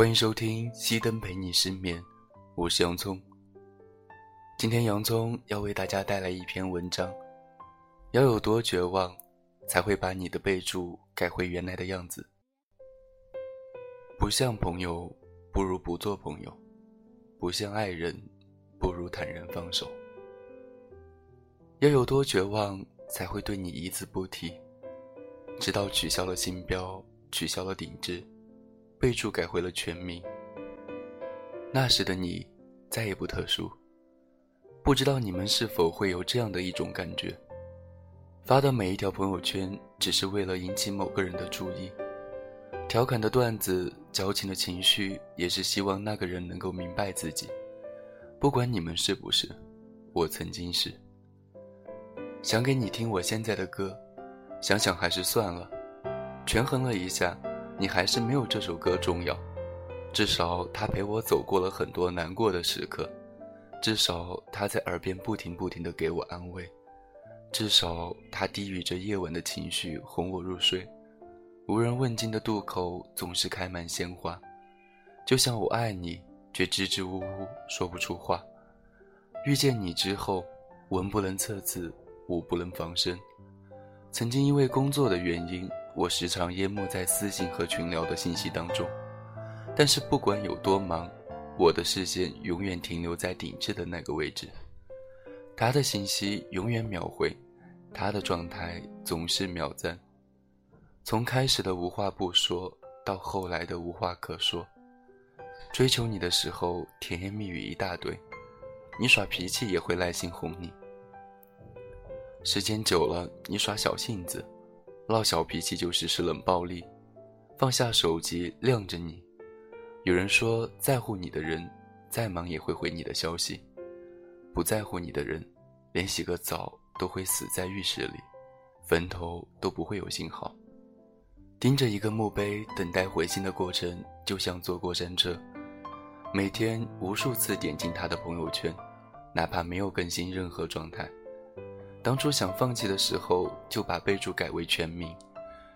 欢迎收听熄灯陪你失眠，我是洋葱。今天洋葱要为大家带来一篇文章，要有多绝望，才会把你的备注改回原来的样子？不像朋友，不如不做朋友；不像爱人，不如坦然放手。要有多绝望，才会对你一字不提，直到取消了星标，取消了顶置。备注改回了全名。那时的你再也不特殊，不知道你们是否会有这样的一种感觉：发的每一条朋友圈，只是为了引起某个人的注意；调侃的段子、矫情的情绪，也是希望那个人能够明白自己。不管你们是不是，我曾经是。想给你听我现在的歌，想想还是算了。权衡了一下。你还是没有这首歌重要，至少它陪我走过了很多难过的时刻，至少它在耳边不停不停的给我安慰，至少它低语着夜晚的情绪哄我入睡，无人问津的渡口总是开满鲜花，就像我爱你，却支支吾吾说不出话。遇见你之后，文不能测字，武不能防身，曾经因为工作的原因。我时常淹没在私信和群聊的信息当中，但是不管有多忙，我的视线永远停留在顶置的那个位置。他的信息永远秒回，他的状态总是秒赞。从开始的无话不说，到后来的无话可说。追求你的时候，甜言蜜语一大堆，你耍脾气也会耐心哄你。时间久了，你耍小性子。闹小脾气就实施冷暴力，放下手机晾着你。有人说，在乎你的人，再忙也会回你的消息；不在乎你的人，连洗个澡都会死在浴室里，坟头都不会有信号。盯着一个墓碑等待回信的过程，就像坐过山车，每天无数次点进他的朋友圈，哪怕没有更新任何状态。当初想放弃的时候，就把备注改为全名，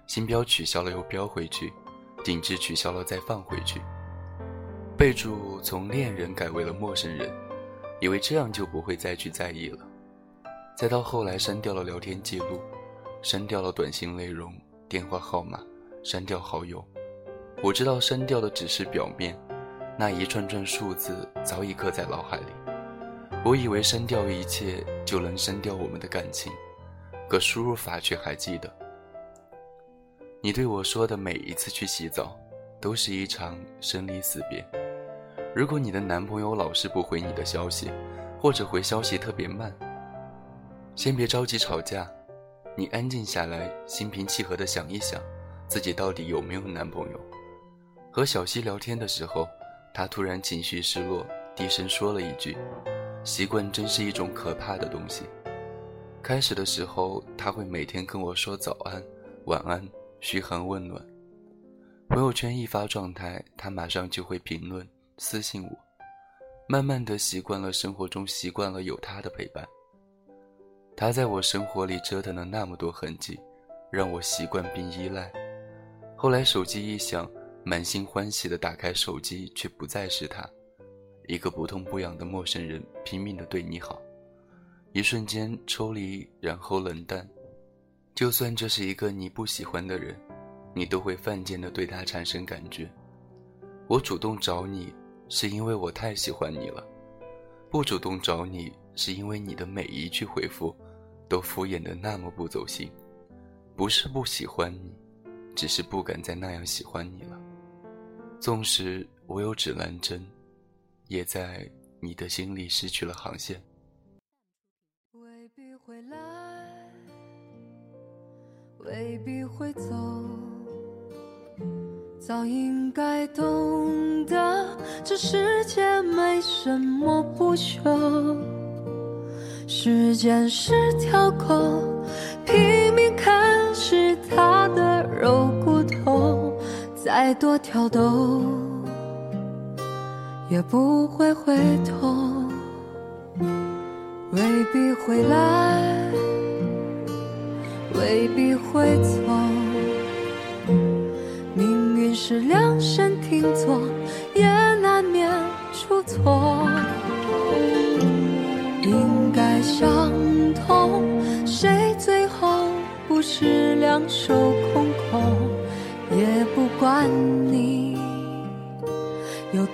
星标取消了又标回去，顶置取消了再放回去，备注从恋人改为了陌生人，以为这样就不会再去在意了。再到后来删掉了聊天记录，删掉了短信内容、电话号码，删掉好友。我知道删掉的只是表面，那一串串数字早已刻在脑海里。我以为删掉一切就能删掉我们的感情，可输入法却还记得。你对我说的每一次去洗澡，都是一场生离死别。如果你的男朋友老是不回你的消息，或者回消息特别慢，先别着急吵架，你安静下来，心平气和的想一想，自己到底有没有男朋友。和小西聊天的时候，他突然情绪失落，低声说了一句。习惯真是一种可怕的东西。开始的时候，他会每天跟我说早安、晚安，嘘寒问暖。朋友圈一发状态，他马上就会评论、私信我。慢慢的习惯了生活中习惯了有他的陪伴。他在我生活里折腾了那么多痕迹，让我习惯并依赖。后来手机一响，满心欢喜的打开手机，却不再是他。一个不痛不痒的陌生人拼命的对你好，一瞬间抽离，然后冷淡。就算这是一个你不喜欢的人，你都会犯贱的对他产生感觉。我主动找你，是因为我太喜欢你了；不主动找你，是因为你的每一句回复，都敷衍的那么不走心。不是不喜欢你，只是不敢再那样喜欢你了。纵使我有指南针。也在你的心里失去了航线。未必会来，未必会走，早应该懂得，这世界没什么不朽。时间是条狗，拼命啃食它的肉骨头，再多挑逗。也不会回头，未必会来，未必会走。命运是量身定做，也难免出错。应该相同，谁最后不是两手空空？也不管你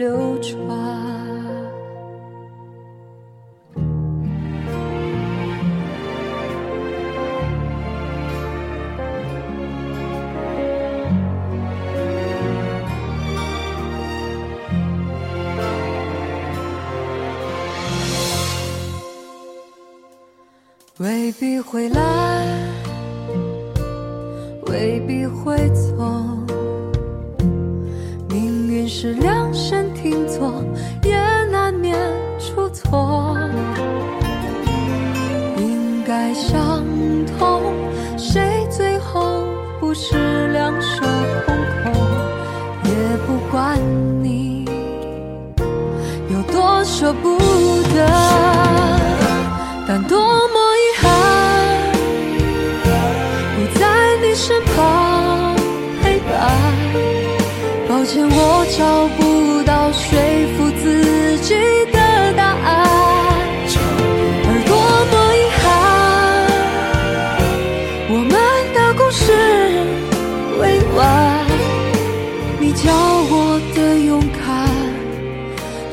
流转。未必会来，未必会走。命运是量身做，也难免出错。应该相同，谁最后不是两手空空？也不管你有多舍不得，但多么遗憾，不在你。身旁陪伴，抱歉，我找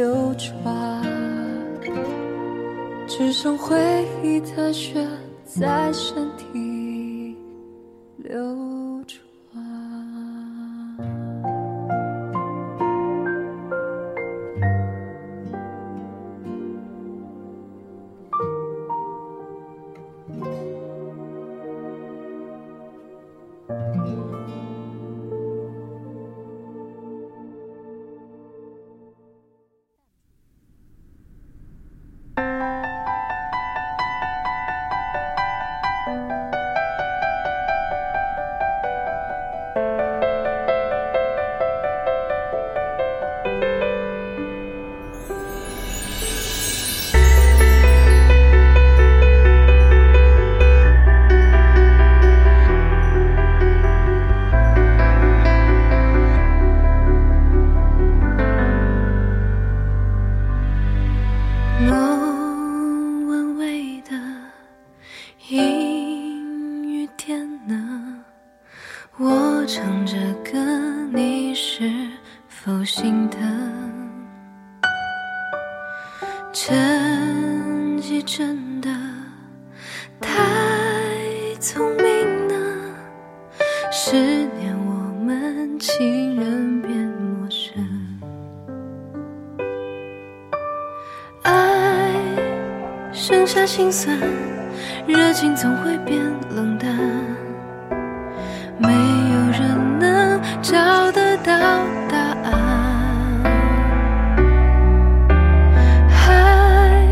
流转，只剩回忆的血在身体。剩下心酸，热情总会变冷淡，没有人能找得到答案。海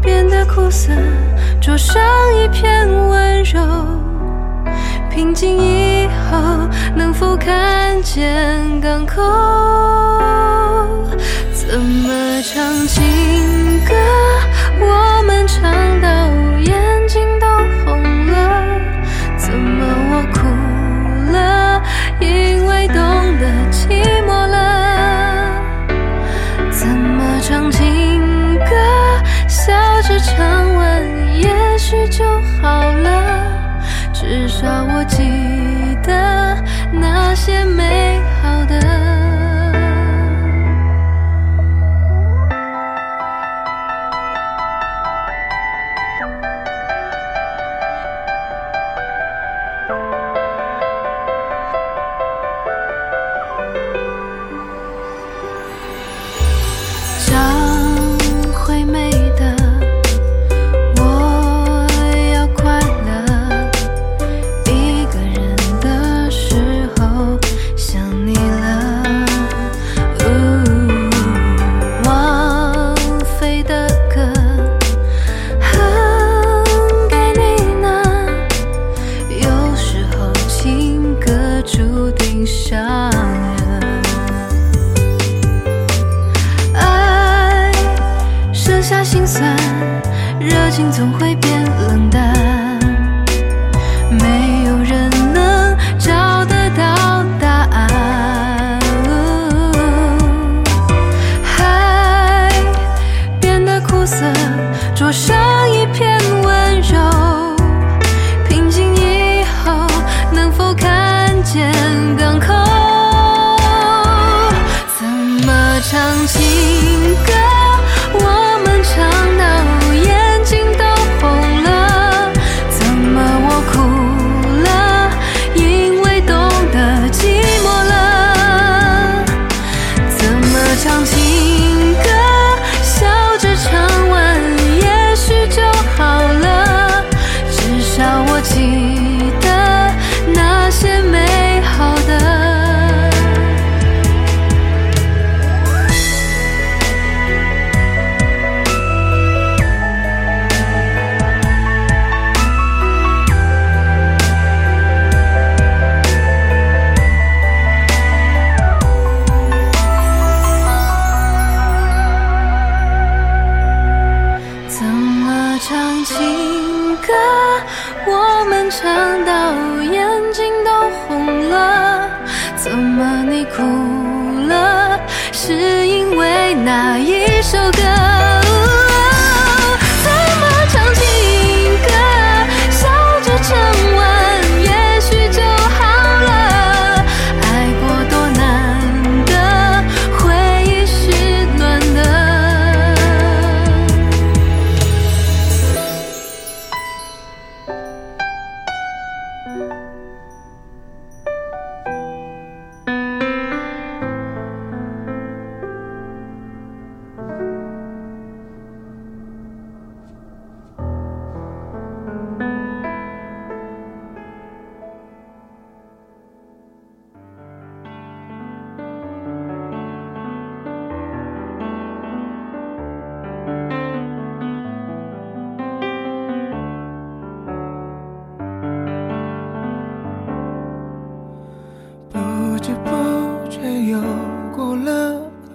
变得苦涩，灼伤一片温柔。平静以后，能否看见港口？怎么唱情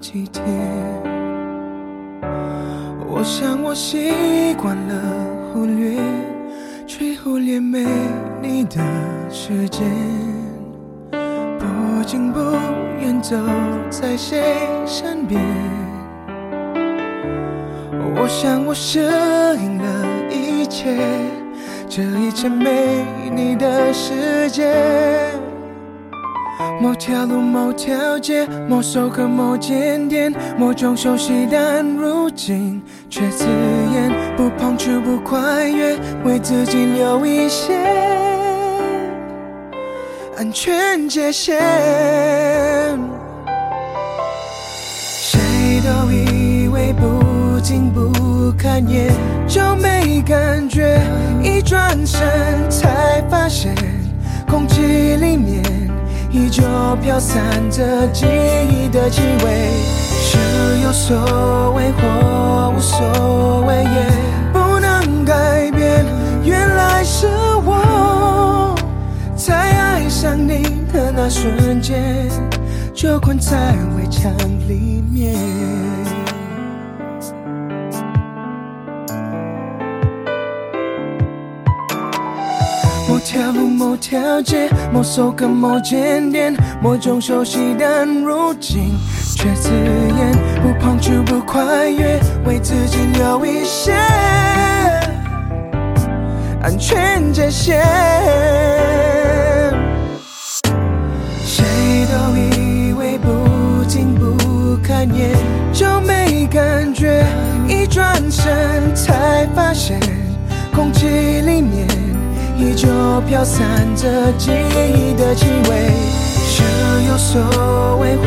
几天，我想我习惯了忽略，却忽略没你的时间，不近不远走在谁身边。我想我适应了一切，这一切没你的世界。某条路，某条街，某首歌，某间店，某种熟悉，但如今却刺眼。不碰触，不跨越，为自己留一些安全界限。谁都以为不近不看也就没感觉，一转身才发现，空气里面依旧飘散着记忆的气味。是有所谓或无所谓，也不能改变。原来是我在爱上你的那瞬间，就困在围墙里面。某条某条街，某首歌，某间店，某种熟悉，但如今却刺眼。不碰触，不跨越，为自己留一些安全界限。谁都以为不近不看也就没感觉，一转身才发现，空气里面依旧飘散着记忆的气味。想有所谓或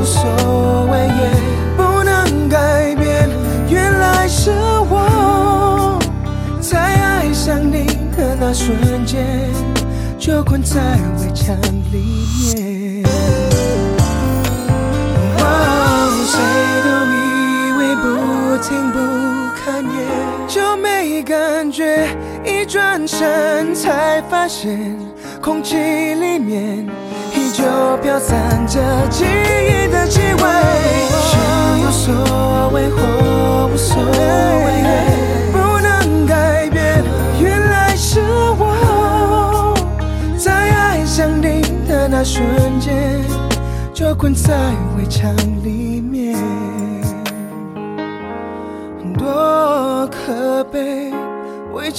无所谓，也不能改变。原来是我在爱上你的那瞬间，就困在围墙里面。哦，谁都以为不听不一转身才发现空气里面依旧飘散着记忆的气味是有所谓或无所谓。不能改变原来是我在爱上你的那瞬间就困在围墙里。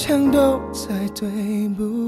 围墙都在对不？